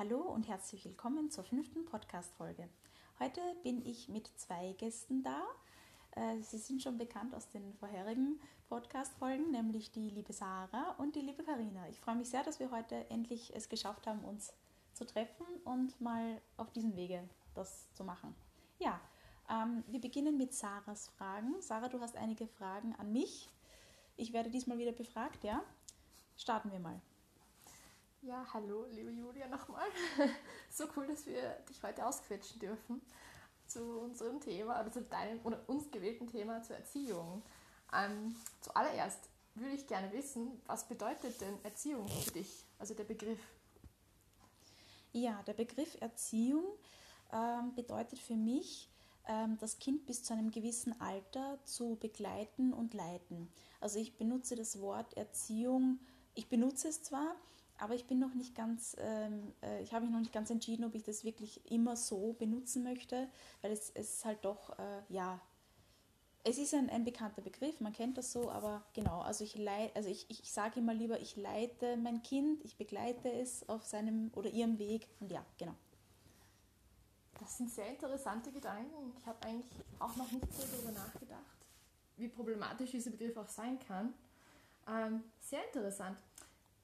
Hallo und herzlich willkommen zur fünften Podcast-Folge. Heute bin ich mit zwei Gästen da. Äh, sie sind schon bekannt aus den vorherigen Podcast-Folgen, nämlich die liebe Sarah und die liebe Karina. Ich freue mich sehr, dass wir heute endlich es geschafft haben, uns zu treffen und mal auf diesem Wege das zu machen. Ja, ähm, wir beginnen mit Sarahs Fragen. Sarah, du hast einige Fragen an mich. Ich werde diesmal wieder befragt, ja? Starten wir mal. Ja, hallo, liebe Julia, nochmal. so cool, dass wir dich heute ausquetschen dürfen zu unserem Thema, oder zu deinem oder uns gewählten Thema zur Erziehung. Ähm, zuallererst würde ich gerne wissen, was bedeutet denn Erziehung für dich, also der Begriff? Ja, der Begriff Erziehung ähm, bedeutet für mich, ähm, das Kind bis zu einem gewissen Alter zu begleiten und leiten. Also ich benutze das Wort Erziehung, ich benutze es zwar, aber ich bin noch nicht ganz, ähm, äh, ich habe mich noch nicht ganz entschieden, ob ich das wirklich immer so benutzen möchte, weil es, es halt doch, äh, ja, es ist ein, ein bekannter Begriff, man kennt das so, aber genau, also ich, also ich, ich, ich sage immer lieber, ich leite mein Kind, ich begleite es auf seinem oder ihrem Weg und ja, genau. Das sind sehr interessante Gedanken. Ich habe eigentlich auch noch nicht so darüber nachgedacht, wie problematisch dieser Begriff auch sein kann. Ähm, sehr interessant.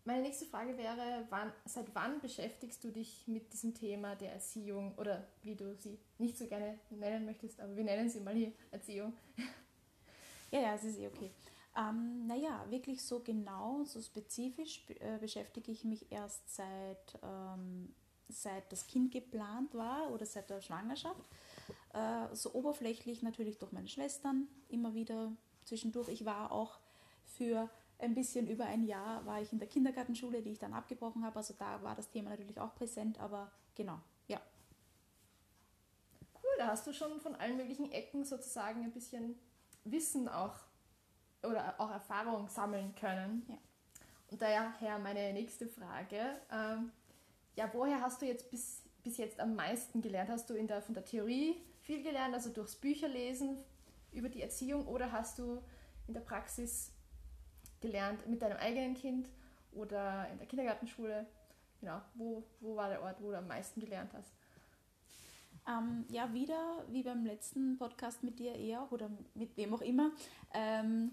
Meine nächste Frage wäre, wann, seit wann beschäftigst du dich mit diesem Thema der Erziehung oder wie du sie nicht so gerne nennen möchtest, aber wir nennen sie mal hier Erziehung. Ja, ja, es ist eh okay. Ähm, naja, wirklich so genau, so spezifisch äh, beschäftige ich mich erst seit, ähm, seit das Kind geplant war oder seit der Schwangerschaft. Äh, so oberflächlich natürlich durch meine Schwestern immer wieder zwischendurch. Ich war auch für ein bisschen über ein Jahr war ich in der Kindergartenschule, die ich dann abgebrochen habe. Also da war das Thema natürlich auch präsent, aber genau, ja. Cool, da hast du schon von allen möglichen Ecken sozusagen ein bisschen Wissen auch oder auch Erfahrung sammeln können. Ja. Und daher meine nächste Frage. Ähm, ja, woher hast du jetzt bis, bis jetzt am meisten gelernt? Hast du in der, von der Theorie viel gelernt, also durchs Bücherlesen über die Erziehung, oder hast du in der Praxis gelernt mit deinem eigenen Kind oder in der Kindergartenschule? Genau, wo, wo war der Ort, wo du am meisten gelernt hast? Ähm, ja, wieder wie beim letzten Podcast mit dir eher oder mit wem auch immer. Ähm,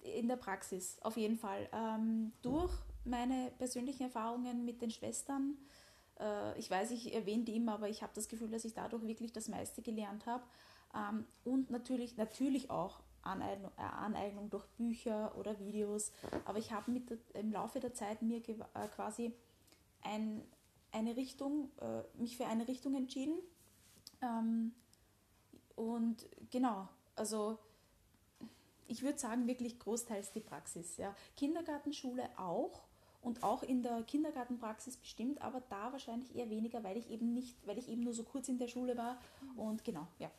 in der Praxis, auf jeden Fall. Ähm, durch meine persönlichen Erfahrungen mit den Schwestern. Äh, ich weiß, ich erwähne die immer, aber ich habe das Gefühl, dass ich dadurch wirklich das meiste gelernt habe. Ähm, und natürlich, natürlich auch Aneignung, äh, Aneignung durch Bücher oder Videos. Aber ich habe im Laufe der Zeit mir äh, quasi ein, eine Richtung, äh, mich für eine Richtung entschieden. Ähm, und genau, also ich würde sagen, wirklich großteils die Praxis. Ja. Kindergartenschule auch und auch in der Kindergartenpraxis bestimmt, aber da wahrscheinlich eher weniger, weil ich eben nicht, weil ich eben nur so kurz in der Schule war. Und genau, ja.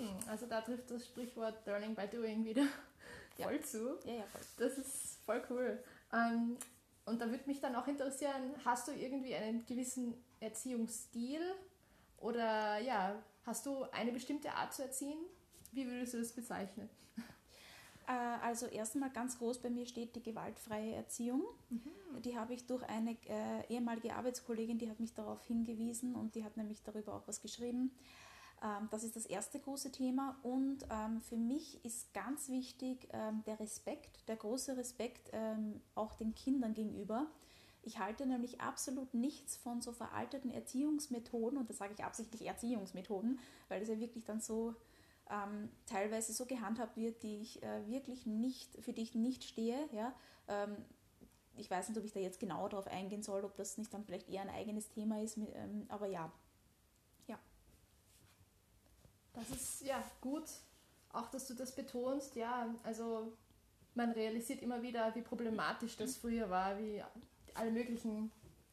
Hm, also da trifft das Sprichwort Learning by Doing wieder ja. voll zu. Ja, ja, voll. Das ist voll cool. Ähm, und da würde mich dann auch interessieren, hast du irgendwie einen gewissen Erziehungsstil oder ja, hast du eine bestimmte Art zu erziehen? Wie würdest du das bezeichnen? Äh, also erstmal ganz groß bei mir steht die gewaltfreie Erziehung. Mhm. Die habe ich durch eine äh, ehemalige Arbeitskollegin, die hat mich darauf hingewiesen und die hat nämlich darüber auch was geschrieben. Ähm, das ist das erste große Thema. Und ähm, für mich ist ganz wichtig ähm, der Respekt, der große Respekt auch den Kindern gegenüber. Ich halte nämlich absolut nichts von so veralteten Erziehungsmethoden, und da sage ich absichtlich Erziehungsmethoden, weil es ja wirklich dann so ähm, teilweise so gehandhabt wird, die ich äh, wirklich nicht, für die ich nicht stehe. Ja? Ähm, ich weiß nicht, ob ich da jetzt genauer darauf eingehen soll, ob das nicht dann vielleicht eher ein eigenes Thema ist, ähm, aber ja, das ist ja gut, auch dass du das betonst. Ja, also man realisiert immer wieder, wie problematisch das früher war, wie alle möglichen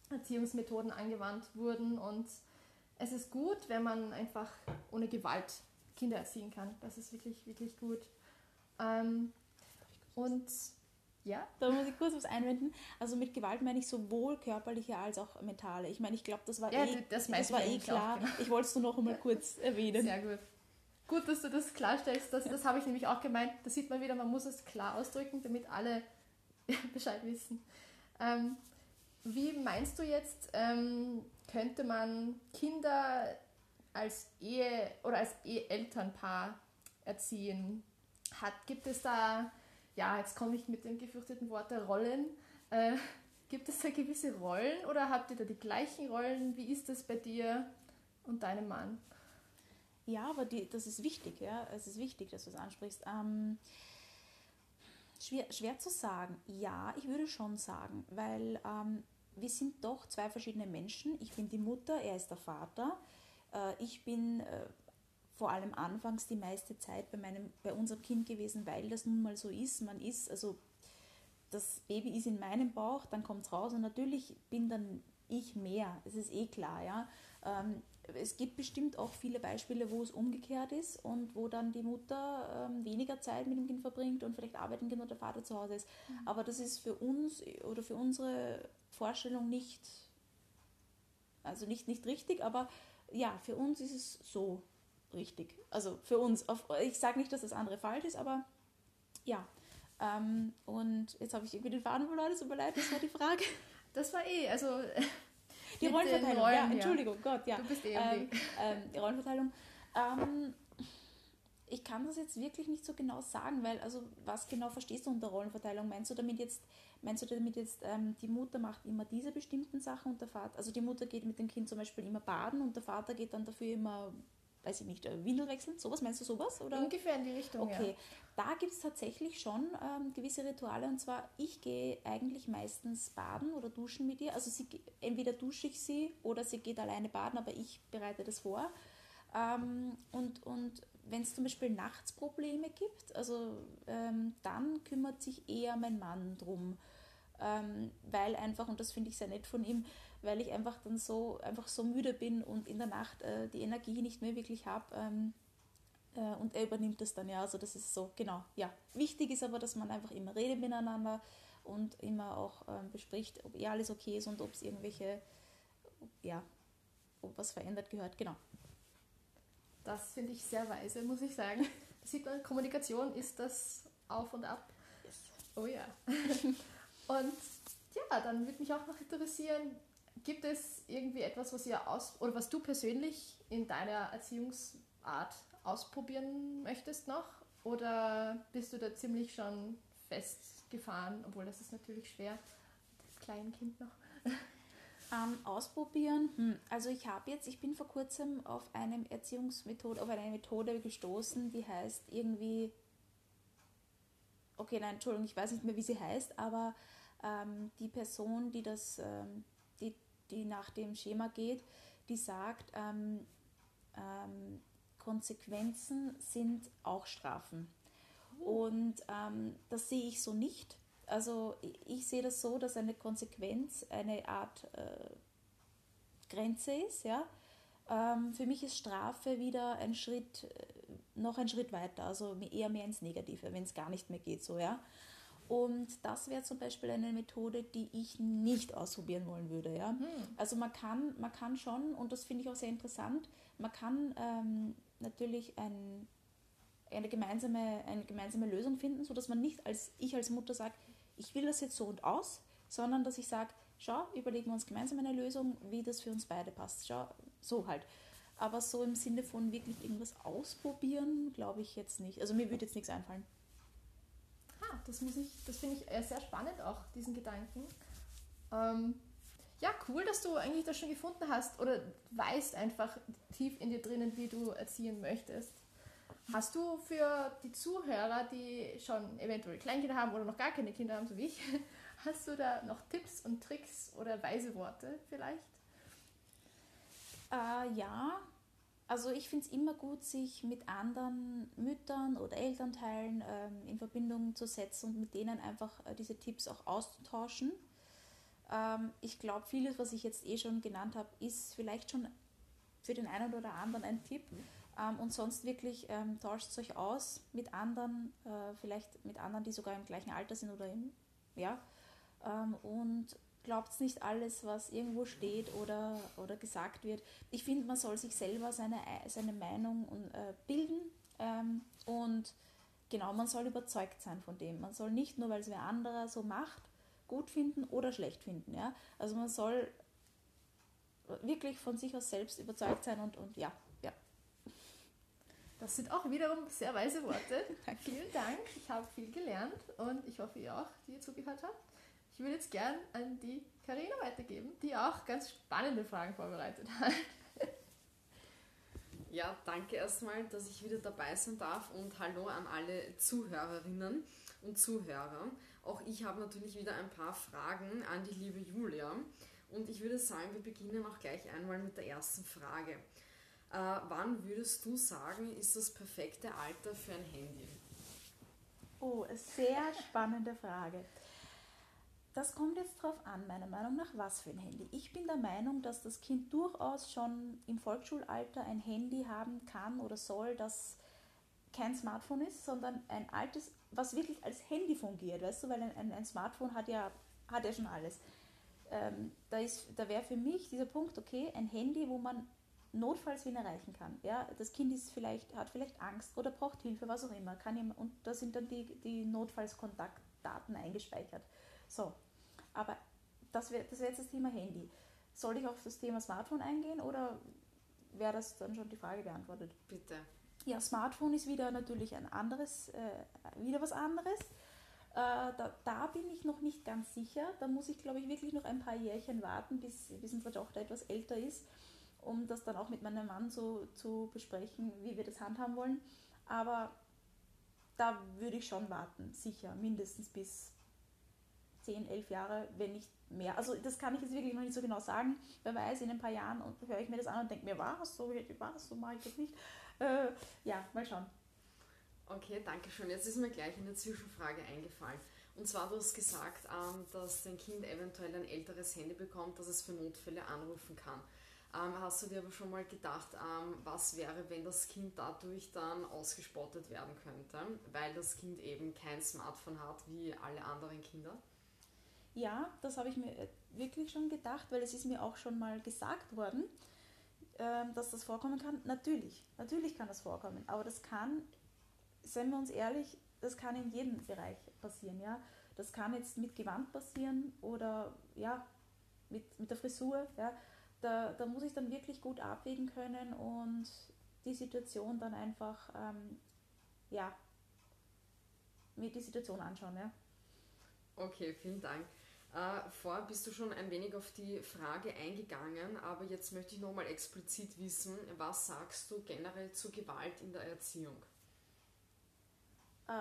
Erziehungsmethoden angewandt wurden. Und es ist gut, wenn man einfach ohne Gewalt Kinder erziehen kann. Das ist wirklich, wirklich gut. Ähm, und ja. Da muss ich kurz was einwenden. Also mit Gewalt meine ich sowohl körperliche als auch mentale. Ich meine, ich glaube, das war ja, eh, das das war eh klar. Genau. Ich wollte es nur noch einmal kurz erwähnen. Sehr gut. Gut, dass du das klarstellst. Das, ja. das habe ich nämlich auch gemeint. Da sieht man wieder, man muss es klar ausdrücken, damit alle Bescheid wissen. Ähm, wie meinst du jetzt, ähm, könnte man Kinder als Ehe oder als Eheelternpaar erziehen? Hat, gibt es da, ja, jetzt komme ich mit dem gefürchteten Wort der Rollen, äh, gibt es da gewisse Rollen oder habt ihr da die gleichen Rollen? Wie ist das bei dir und deinem Mann? Ja, aber die, das ist wichtig, ja. Es ist wichtig, dass du es ansprichst. Ähm, schwer, schwer zu sagen. Ja, ich würde schon sagen, weil ähm, wir sind doch zwei verschiedene Menschen. Ich bin die Mutter, er ist der Vater. Äh, ich bin äh, vor allem anfangs die meiste Zeit bei, meinem, bei unserem Kind gewesen, weil das nun mal so ist. Man ist, also das Baby ist in meinem Bauch, dann kommt es raus und natürlich bin dann ich mehr. Das ist eh klar, ja. Ähm, es gibt bestimmt auch viele Beispiele, wo es umgekehrt ist und wo dann die Mutter ähm, weniger Zeit mit dem Kind verbringt und vielleicht arbeiten geht und der Vater zu Hause ist. Mhm. Aber das ist für uns oder für unsere Vorstellung nicht, also nicht, nicht richtig, aber ja, für uns ist es so richtig. Also für uns, auf, ich sage nicht, dass das andere falsch ist, aber ja. Ähm, und jetzt habe ich irgendwie den Faden verloren, es tut mir leid, das war die Frage. Das war eh, also die Rollenverteilung, Rollen, ja, Entschuldigung, ja. Gott, ja. Du bist eh ähm, ähm, Die Rollenverteilung. Ähm, ich kann das jetzt wirklich nicht so genau sagen, weil, also, was genau verstehst du unter Rollenverteilung? Meinst du damit jetzt, meinst du damit jetzt, ähm, die Mutter macht immer diese bestimmten Sachen und der Vater, also die Mutter geht mit dem Kind zum Beispiel immer baden und der Vater geht dann dafür immer weiß ich nicht, äh, Windel wechseln, sowas, meinst du sowas? Oder? Ungefähr in die Richtung, Okay, ja. da gibt es tatsächlich schon ähm, gewisse Rituale und zwar, ich gehe eigentlich meistens baden oder duschen mit ihr, also sie, entweder dusche ich sie oder sie geht alleine baden, aber ich bereite das vor. Ähm, und und wenn es zum Beispiel nachts Probleme gibt, also ähm, dann kümmert sich eher mein Mann drum, ähm, weil einfach, und das finde ich sehr nett von ihm, weil ich einfach dann so, einfach so müde bin und in der Nacht äh, die Energie nicht mehr wirklich habe. Ähm, äh, und er übernimmt das dann, ja. Also das ist so, genau, ja. Wichtig ist aber, dass man einfach immer redet miteinander und immer auch ähm, bespricht, ob eh alles okay ist und ob es irgendwelche, ja, ob was verändert gehört, genau. Das finde ich sehr weise, muss ich sagen. Sieht man, Kommunikation ist das Auf und Ab. Yes. Oh ja. und ja, dann würde mich auch noch interessieren, Gibt es irgendwie etwas, was ihr aus oder was du persönlich in deiner Erziehungsart ausprobieren möchtest noch? Oder bist du da ziemlich schon festgefahren, obwohl das ist natürlich schwer, das kleine Kind noch. Ähm, ausprobieren. Hm. Also ich habe jetzt, ich bin vor kurzem auf eine Erziehungsmethode, auf eine Methode gestoßen, die heißt irgendwie, okay, nein, Entschuldigung, ich weiß nicht mehr, wie sie heißt, aber ähm, die Person, die das ähm, die nach dem Schema geht, die sagt, ähm, ähm, Konsequenzen sind auch Strafen. Und ähm, das sehe ich so nicht. Also ich sehe das so, dass eine Konsequenz eine Art äh, Grenze ist. Ja? Ähm, für mich ist Strafe wieder ein Schritt, äh, noch ein Schritt weiter, also eher mehr ins Negative, wenn es gar nicht mehr geht. So, ja? Und das wäre zum Beispiel eine Methode, die ich nicht ausprobieren wollen würde. Ja? Mhm. Also man kann, man kann schon, und das finde ich auch sehr interessant, man kann ähm, natürlich ein, eine, gemeinsame, eine gemeinsame Lösung finden, sodass man nicht als ich als Mutter sagt, ich will das jetzt so und aus, sondern dass ich sage, schau, überlegen wir uns gemeinsam eine Lösung, wie das für uns beide passt. Schau, so halt. Aber so im Sinne von wirklich irgendwas ausprobieren, glaube ich jetzt nicht. Also mir würde jetzt nichts einfallen das muss ich, das finde ich sehr spannend auch, diesen Gedanken. Ähm, ja, cool, dass du eigentlich das schon gefunden hast oder weißt einfach tief in dir drinnen, wie du erziehen möchtest. Hast du für die Zuhörer, die schon eventuell Kleinkinder haben oder noch gar keine Kinder haben, so wie ich, hast du da noch Tipps und Tricks oder weise Worte vielleicht? Äh, ja, also ich finde es immer gut, sich mit anderen Müttern oder Elternteilen ähm, in Verbindung zu setzen und mit denen einfach äh, diese Tipps auch auszutauschen. Ähm, ich glaube, vieles, was ich jetzt eh schon genannt habe, ist vielleicht schon für den einen oder anderen ein Tipp. Ähm, und sonst wirklich ähm, tauscht euch aus mit anderen, äh, vielleicht mit anderen, die sogar im gleichen Alter sind oder im, ja. Ähm, und glaubt nicht alles, was irgendwo steht oder, oder gesagt wird. Ich finde, man soll sich selber seine, seine Meinung äh, bilden ähm, und genau, man soll überzeugt sein von dem. Man soll nicht nur, weil es wer anderer so macht, gut finden oder schlecht finden. Ja? Also man soll wirklich von sich aus selbst überzeugt sein und, und ja, ja. Das sind auch wiederum sehr weise Worte. Vielen Dank. Ich habe viel gelernt und ich hoffe, ihr auch, die ihr zugehört habt. Ich würde jetzt gern an die Karina weitergeben, die auch ganz spannende Fragen vorbereitet hat. Ja, danke erstmal, dass ich wieder dabei sein darf und hallo an alle Zuhörerinnen und Zuhörer. Auch ich habe natürlich wieder ein paar Fragen an die liebe Julia und ich würde sagen, wir beginnen auch gleich einmal mit der ersten Frage. Äh, wann würdest du sagen, ist das perfekte Alter für ein Handy? Oh, sehr spannende Frage. Das kommt jetzt darauf an, meiner Meinung nach, was für ein Handy. Ich bin der Meinung, dass das Kind durchaus schon im Volksschulalter ein Handy haben kann oder soll, das kein Smartphone ist, sondern ein altes, was wirklich als Handy fungiert, weißt du, weil ein, ein Smartphone hat ja, hat ja schon alles. Ähm, da da wäre für mich dieser Punkt, okay, ein Handy, wo man notfalls wen erreichen kann. Ja, das Kind ist vielleicht, hat vielleicht Angst oder braucht Hilfe, was auch immer. Kann ihm, und da sind dann die, die Notfallskontaktdaten eingespeichert. So, aber das wäre das wär jetzt das Thema Handy. Soll ich auf das Thema Smartphone eingehen oder wäre das dann schon die Frage beantwortet? Bitte. Ja, Smartphone ist wieder natürlich ein anderes, äh, wieder was anderes. Äh, da, da, bin ich noch nicht ganz sicher. Da muss ich, glaube ich, wirklich noch ein paar Jährchen warten, bis, bis unsere Tochter etwas älter ist, um das dann auch mit meinem Mann so zu besprechen, wie wir das handhaben wollen. Aber da würde ich schon warten, sicher, mindestens bis 10, 11 Jahre, wenn nicht mehr. Also das kann ich jetzt wirklich noch nicht so genau sagen. Wer weiß, in ein paar Jahren höre ich mir das an und denke mir, war es so, war es so, mache ich das nicht. Äh, ja, mal schauen. Okay, danke schön. Jetzt ist mir gleich eine Zwischenfrage eingefallen. Und zwar, du hast gesagt, ähm, dass dein Kind eventuell ein älteres Handy bekommt, das es für Notfälle anrufen kann. Ähm, hast du dir aber schon mal gedacht, ähm, was wäre, wenn das Kind dadurch dann ausgespottet werden könnte, weil das Kind eben kein Smartphone hat wie alle anderen Kinder? Ja, das habe ich mir äh, wirklich schon gedacht, weil es ist mir auch schon mal gesagt worden, ähm, dass das vorkommen kann. Natürlich, natürlich kann das vorkommen, aber das kann, seien wir uns ehrlich, das kann in jedem Bereich passieren. Ja? Das kann jetzt mit Gewand passieren oder ja, mit, mit der Frisur. Ja? Da, da muss ich dann wirklich gut abwägen können und die Situation dann einfach, ähm, ja, mir die Situation anschauen. Ja? Okay, vielen Dank. Äh, vorher bist du schon ein wenig auf die Frage eingegangen, aber jetzt möchte ich nochmal explizit wissen, was sagst du generell zu Gewalt in der Erziehung? Äh,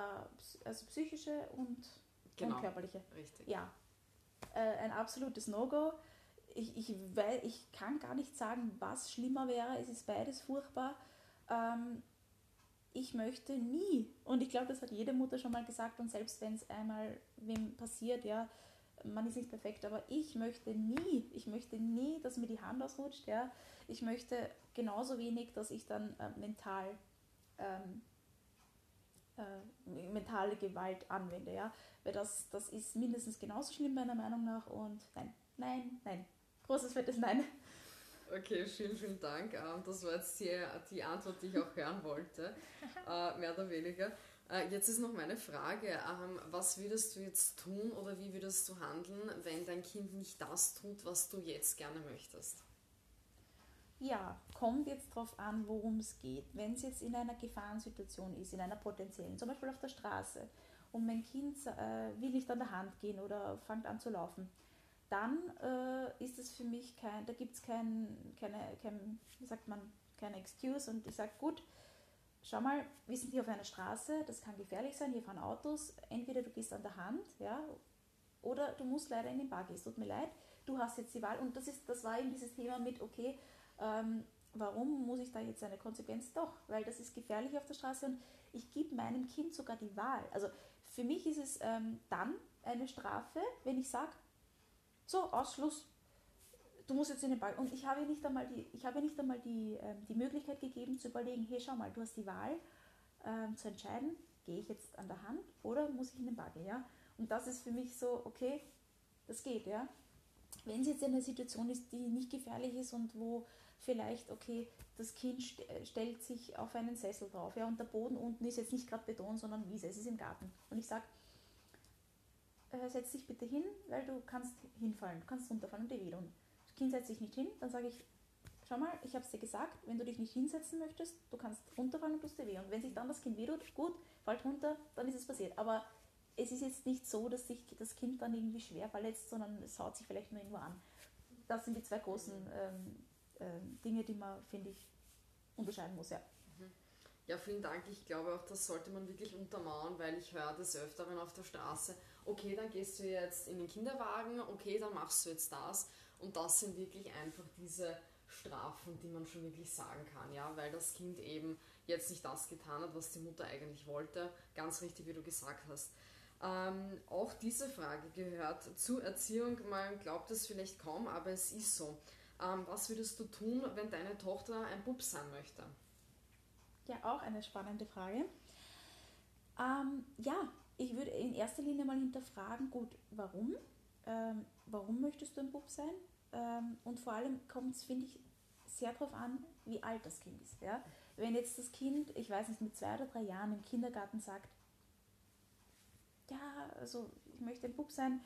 also psychische und, genau, und körperliche. Richtig. Ja, äh, ein absolutes No-Go. Ich, ich, weil, ich kann gar nicht sagen, was schlimmer wäre. Es ist beides furchtbar. Ähm, ich möchte nie, und ich glaube, das hat jede Mutter schon mal gesagt, und selbst wenn es einmal wem passiert, ja, man ist nicht perfekt, aber ich möchte nie, ich möchte nie, dass mir die Hand ausrutscht, ja. Ich möchte genauso wenig, dass ich dann äh, mental ähm, äh, mentale Gewalt anwende, ja. Weil das, das ist mindestens genauso schlimm meiner Meinung nach und nein, nein, nein. Großes fettes Nein. Okay, vielen, vielen Dank. Ähm, das war jetzt die, die Antwort, die ich auch hören wollte, äh, mehr oder weniger. Äh, jetzt ist noch meine Frage, ähm, was würdest du jetzt tun oder wie würdest du handeln, wenn dein Kind nicht das tut, was du jetzt gerne möchtest? Ja, kommt jetzt darauf an, worum es geht. Wenn es jetzt in einer Gefahrensituation ist, in einer potenziellen, zum Beispiel auf der Straße, und mein Kind äh, will nicht an der Hand gehen oder fängt an zu laufen, dann äh, ist es für mich kein, da gibt es kein, keine, kein, sagt man, keine Excuse und ich sage, gut, schau mal, wir sind hier auf einer Straße, das kann gefährlich sein, hier fahren Autos, entweder du gehst an der Hand, ja, oder du musst leider in den Bar gehen, tut mir leid, du hast jetzt die Wahl und das, ist, das war eben dieses Thema mit, okay, ähm, warum muss ich da jetzt eine Konsequenz? Doch, weil das ist gefährlich auf der Straße und ich gebe meinem Kind sogar die Wahl. Also für mich ist es ähm, dann eine Strafe, wenn ich sage, so, Ausschluss, du musst jetzt in den Ball. Und ich habe nicht einmal die, ich habe nicht einmal die, ähm, die Möglichkeit gegeben zu überlegen, hey, schau mal, du hast die Wahl ähm, zu entscheiden, gehe ich jetzt an der Hand oder muss ich in den Bagger, ja? Und das ist für mich so, okay, das geht, ja. Wenn es jetzt in einer Situation ist, die nicht gefährlich ist und wo vielleicht, okay, das Kind st äh, stellt sich auf einen Sessel drauf, ja, und der Boden unten ist jetzt nicht gerade Beton, sondern Wiese, es ist im Garten. Und ich sage, äh, setz dich bitte hin, weil du kannst hinfallen, du kannst runterfallen und dir weh tun. Das Kind setzt sich nicht hin, dann sage ich, schau mal, ich habe es dir gesagt, wenn du dich nicht hinsetzen möchtest, du kannst runterfallen und tust dir weh. Und wenn sich dann das Kind weh tut, gut, fällt runter, dann ist es passiert. Aber es ist jetzt nicht so, dass sich das Kind dann irgendwie schwer verletzt, sondern es haut sich vielleicht nur irgendwo an. Das sind die zwei großen ähm, ähm, Dinge, die man, finde ich, unterscheiden muss, ja. Ja, vielen Dank. Ich glaube auch, das sollte man wirklich untermauern, weil ich höre des Öfteren auf der Straße, okay, dann gehst du jetzt in den Kinderwagen, okay, dann machst du jetzt das. Und das sind wirklich einfach diese Strafen, die man schon wirklich sagen kann, ja, weil das Kind eben jetzt nicht das getan hat, was die Mutter eigentlich wollte. Ganz richtig, wie du gesagt hast. Ähm, auch diese Frage gehört zur Erziehung. Man glaubt es vielleicht kaum, aber es ist so. Ähm, was würdest du tun, wenn deine Tochter ein Bub sein möchte? Ja, auch eine spannende Frage. Ähm, ja, ich würde in erster Linie mal hinterfragen, gut, warum? Warum möchtest du ein Bub sein? Ähm, und vor allem kommt es, finde ich, sehr darauf an, wie alt das Kind ist. Ja? Wenn jetzt das Kind, ich weiß nicht, mit zwei oder drei Jahren im Kindergarten sagt, ja, also ich möchte ein Bub sein,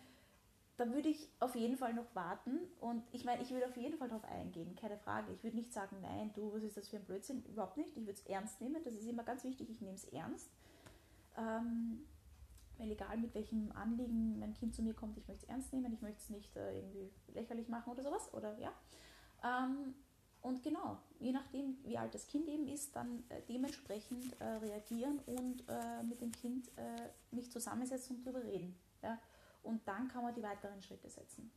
dann würde ich auf jeden Fall noch warten und ich meine, ich würde auf jeden Fall darauf eingehen, keine Frage. Ich würde nicht sagen, nein, du, was ist das für ein Blödsinn? Überhaupt nicht. Ich würde es ernst nehmen, das ist immer ganz wichtig, ich nehme es ernst. Ähm, weil egal mit welchem Anliegen mein Kind zu mir kommt, ich möchte es ernst nehmen, ich möchte es nicht äh, irgendwie lächerlich machen oder sowas, oder ja. Ähm, und genau, je nachdem, wie alt das Kind eben ist, dann äh, dementsprechend äh, reagieren und äh, mit dem Kind äh, mich zusammensetzen und darüber reden. Ja? Und dann kann man die weiteren Schritte setzen.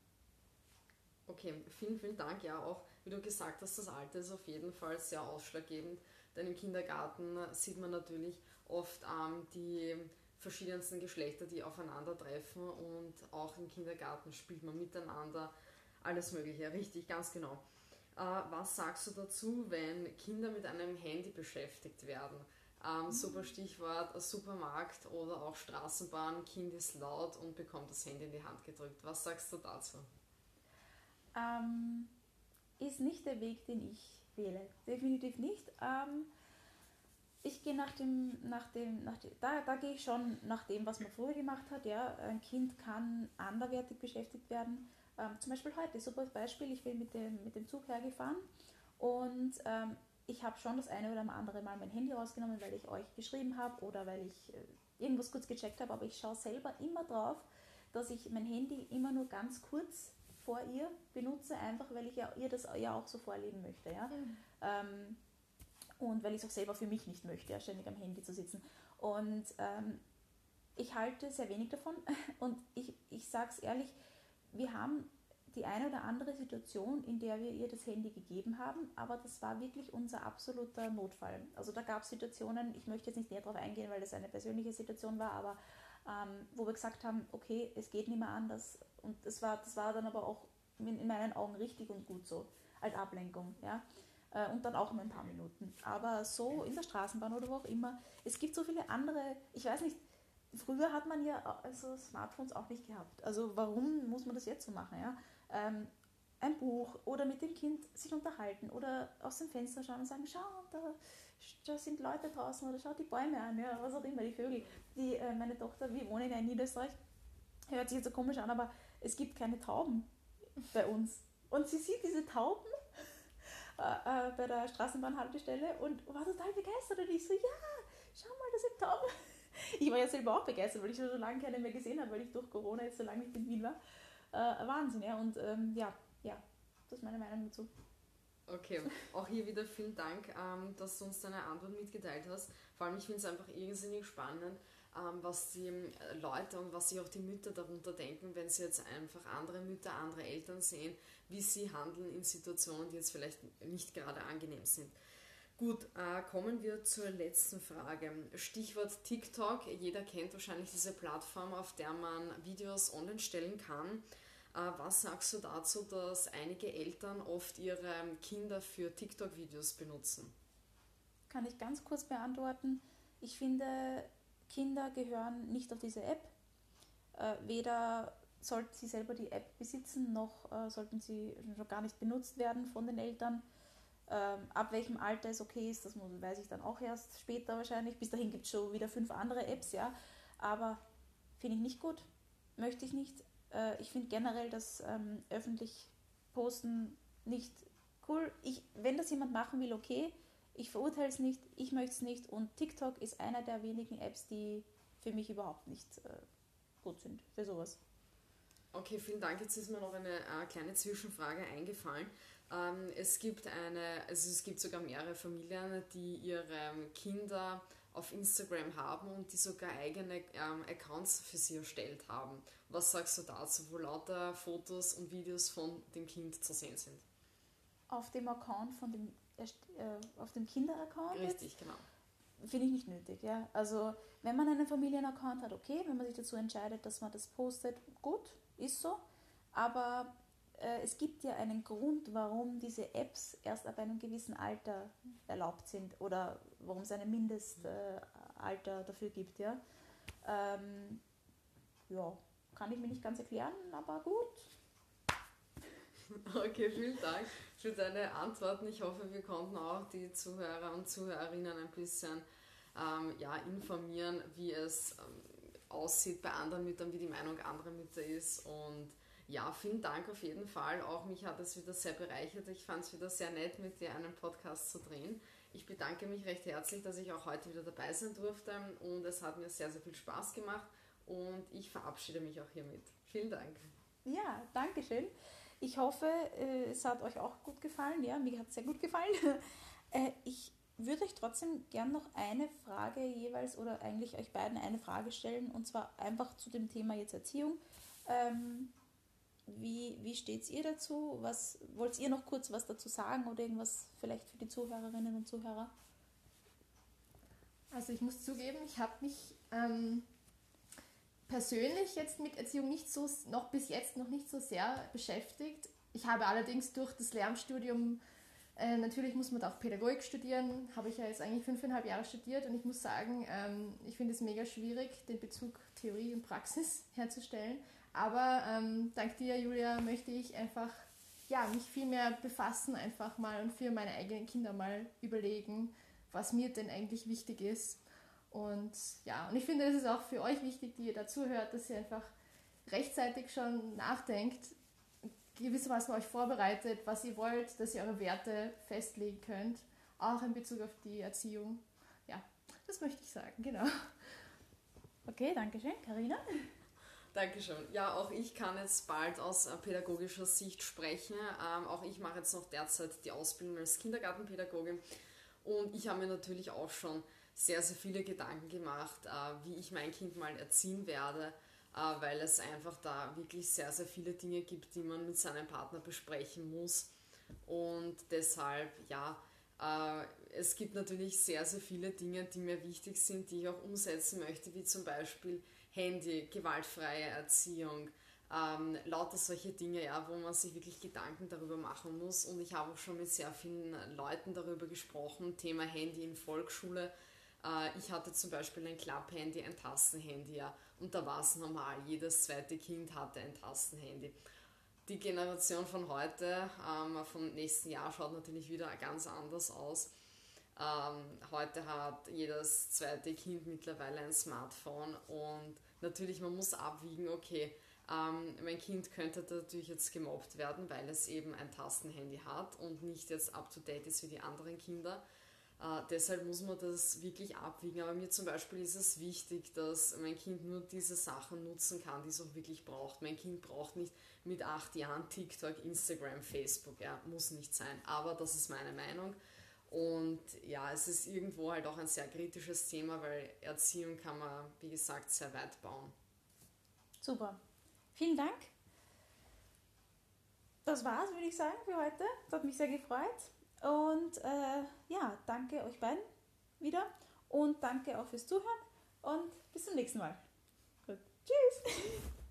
Okay, vielen, vielen Dank. Ja, auch wie du gesagt hast, das Alter ist auf jeden Fall sehr ausschlaggebend. Denn im Kindergarten sieht man natürlich oft ähm, die verschiedensten Geschlechter, die aufeinandertreffen und auch im Kindergarten spielt man miteinander alles Mögliche, richtig, ganz genau. Äh, was sagst du dazu, wenn Kinder mit einem Handy beschäftigt werden? Ähm, mhm. Super Stichwort Supermarkt oder auch Straßenbahn, Kind ist laut und bekommt das Handy in die Hand gedrückt. Was sagst du dazu? Ähm, ist nicht der Weg, den ich wähle. Definitiv nicht. Ähm, ich gehe nach dem, nach dem, nach dem da, da gehe ich schon nach dem, was man früher gemacht hat. Ja, ein Kind kann anderwertig beschäftigt werden. Ähm, zum Beispiel heute, super Beispiel, ich bin mit dem, mit dem Zug hergefahren und ähm, ich habe schon das eine oder andere Mal mein Handy rausgenommen, weil ich euch geschrieben habe oder weil ich äh, irgendwas kurz gecheckt habe, aber ich schaue selber immer drauf, dass ich mein Handy immer nur ganz kurz vor ihr benutze, einfach weil ich ja, ihr das ja auch so vorleben möchte. Ja? Mhm. Ähm, und weil ich es auch selber für mich nicht möchte, ja, ständig am Handy zu sitzen. Und ähm, ich halte sehr wenig davon und ich, ich sage es ehrlich, wir haben die eine oder andere Situation, in der wir ihr das Handy gegeben haben, aber das war wirklich unser absoluter Notfall. Also da gab es Situationen, ich möchte jetzt nicht näher darauf eingehen, weil das eine persönliche Situation war, aber ähm, wo wir gesagt haben, okay, es geht nicht mehr anders. Und das war, das war dann aber auch in meinen Augen richtig und gut so, als Ablenkung. Ja? Äh, und dann auch nur ein paar Minuten. Aber so in der Straßenbahn oder wo auch immer, es gibt so viele andere, ich weiß nicht, früher hat man ja also Smartphones auch nicht gehabt. Also warum muss man das jetzt so machen? Ja? Ähm, ein Buch oder mit dem Kind sich unterhalten oder aus dem Fenster schauen und sagen, schau, da, da sind Leute draußen oder schau die Bäume an, ja, was auch immer, die Vögel. Die, äh, meine Tochter, wir wohnen ja in Niederösterreich, hört sich jetzt so komisch an, aber es gibt keine Tauben bei uns. Und sie sieht diese Tauben äh, äh, bei der Straßenbahnhaltestelle und war total begeistert. Und ich so, ja, schau mal, das sind Tauben. Ich war ja selber auch begeistert, weil ich schon so lange keine mehr gesehen habe, weil ich durch Corona jetzt so lange nicht in Wien war. Äh, Wahnsinn, ja. Und ähm, ja, ja, das ist meine Meinung dazu. Okay, auch hier wieder vielen Dank, ähm, dass du uns deine Antwort mitgeteilt hast. Vor allem, ich finde es einfach irrsinnig spannend, ähm, was die äh, Leute und was sich auch die Mütter darunter denken, wenn sie jetzt einfach andere Mütter, andere Eltern sehen, wie sie handeln in Situationen, die jetzt vielleicht nicht gerade angenehm sind. Gut, äh, kommen wir zur letzten Frage. Stichwort TikTok. Jeder kennt wahrscheinlich diese Plattform, auf der man Videos online stellen kann. Äh, was sagst du dazu, dass einige Eltern oft ihre Kinder für TikTok-Videos benutzen? Kann ich ganz kurz beantworten. Ich finde, Kinder gehören nicht auf diese App. Äh, weder sollten sie selber die App besitzen, noch äh, sollten sie noch gar nicht benutzt werden von den Eltern. Ähm, ab welchem Alter es okay ist, das weiß ich dann auch erst später wahrscheinlich. Bis dahin gibt es schon wieder fünf andere Apps, ja. Aber finde ich nicht gut. möchte ich nicht. Äh, ich finde generell das ähm, öffentlich posten nicht cool. Ich, wenn das jemand machen will, okay. Ich verurteile es nicht, ich möchte es nicht. Und TikTok ist einer der wenigen Apps, die für mich überhaupt nicht äh, gut sind für sowas. Okay, vielen Dank. Jetzt ist mir noch eine äh, kleine Zwischenfrage eingefallen. Ähm, es gibt eine, also es gibt sogar mehrere Familien, die ihre Kinder auf Instagram haben und die sogar eigene ähm, Accounts für sie erstellt haben. Was sagst du dazu, wo lauter Fotos und Videos von dem Kind zu sehen sind? Auf dem Account von dem, äh, auf dem Kinderaccount? Richtig, jetzt? genau. Finde ich nicht nötig, ja. Also wenn man einen Familienaccount hat, okay, wenn man sich dazu entscheidet, dass man das postet, gut, ist so. Aber äh, es gibt ja einen Grund, warum diese Apps erst ab einem gewissen Alter erlaubt sind oder warum es ein Mindestalter äh, dafür gibt, ja. Ähm, ja, kann ich mir nicht ganz erklären, aber gut. Okay, vielen Dank für deine Antworten. Ich hoffe, wir konnten auch die Zuhörer und Zuhörerinnen ein bisschen ähm, ja, informieren, wie es ähm, aussieht bei anderen Müttern, wie die Meinung anderer Mütter ist. Und ja, vielen Dank auf jeden Fall. Auch mich hat es wieder sehr bereichert. Ich fand es wieder sehr nett, mit dir einen Podcast zu drehen. Ich bedanke mich recht herzlich, dass ich auch heute wieder dabei sein durfte und es hat mir sehr, sehr viel Spaß gemacht und ich verabschiede mich auch hiermit. Vielen Dank. Ja, danke schön. Ich hoffe, äh, es hat euch auch gut gefallen. Ja, mir hat es sehr gut gefallen. Äh, ich würde euch trotzdem gern noch eine Frage jeweils oder eigentlich euch beiden eine Frage stellen und zwar einfach zu dem Thema jetzt Erziehung. Ähm, wie wie steht ihr dazu? Was wollt ihr noch kurz was dazu sagen oder irgendwas vielleicht für die Zuhörerinnen und Zuhörer? Also ich muss zugeben, ich habe mich ähm, persönlich jetzt mit Erziehung nicht so, noch bis jetzt noch nicht so sehr beschäftigt. Ich habe allerdings durch das Lehramtsstudium, äh, natürlich muss man da auch Pädagogik studieren, habe ich ja jetzt eigentlich fünfeinhalb Jahre studiert und ich muss sagen, ähm, ich finde es mega schwierig, den Bezug Theorie und Praxis herzustellen. Aber ähm, dank dir, Julia, möchte ich einfach ja, mich viel mehr befassen, einfach mal und für meine eigenen Kinder mal überlegen, was mir denn eigentlich wichtig ist und ja, und ich finde, es ist auch für euch wichtig, die ihr dazu hört, dass ihr einfach rechtzeitig schon nachdenkt, gewissermaßen euch vorbereitet, was ihr wollt, dass ihr eure Werte festlegen könnt, auch in Bezug auf die Erziehung. Ja, das möchte ich sagen, genau. Okay, danke schön. Karina? Dankeschön. Ja, auch ich kann jetzt bald aus pädagogischer Sicht sprechen. Ähm, auch ich mache jetzt noch derzeit die Ausbildung als Kindergartenpädagogin und ich habe mir natürlich auch schon sehr, sehr viele Gedanken gemacht, äh, wie ich mein Kind mal erziehen werde, äh, weil es einfach da wirklich sehr, sehr viele Dinge gibt, die man mit seinem Partner besprechen muss. Und deshalb, ja, äh, es gibt natürlich sehr, sehr viele Dinge, die mir wichtig sind, die ich auch umsetzen möchte, wie zum Beispiel Handy, gewaltfreie Erziehung, ähm, lauter solche Dinge, ja, wo man sich wirklich Gedanken darüber machen muss. Und ich habe auch schon mit sehr vielen Leuten darüber gesprochen, Thema Handy in Volksschule äh, ich hatte zum Beispiel ein Klapphandy, ein Tastenhandy, ja, und da war es normal. Jedes zweite Kind hatte ein Tastenhandy. Die Generation von heute, ähm, vom nächsten Jahr, schaut natürlich wieder ganz anders aus. Ähm, heute hat jedes zweite Kind mittlerweile ein Smartphone und natürlich, man muss abwiegen, okay, ähm, mein Kind könnte natürlich jetzt gemobbt werden, weil es eben ein Tastenhandy hat und nicht jetzt up-to-date ist wie die anderen Kinder. Äh, deshalb muss man das wirklich abwiegen. Aber mir zum Beispiel ist es wichtig, dass mein Kind nur diese Sachen nutzen kann, die es auch wirklich braucht. Mein Kind braucht nicht mit acht Jahren TikTok, Instagram, Facebook. Ja, muss nicht sein. Aber das ist meine Meinung. Und ja, es ist irgendwo halt auch ein sehr kritisches Thema, weil Erziehung kann man, wie gesagt, sehr weit bauen. Super. Vielen Dank. Das war's, würde ich sagen, für heute. Das hat mich sehr gefreut. Und äh, ja, danke euch beiden wieder und danke auch fürs Zuhören und bis zum nächsten Mal. Gut. Tschüss!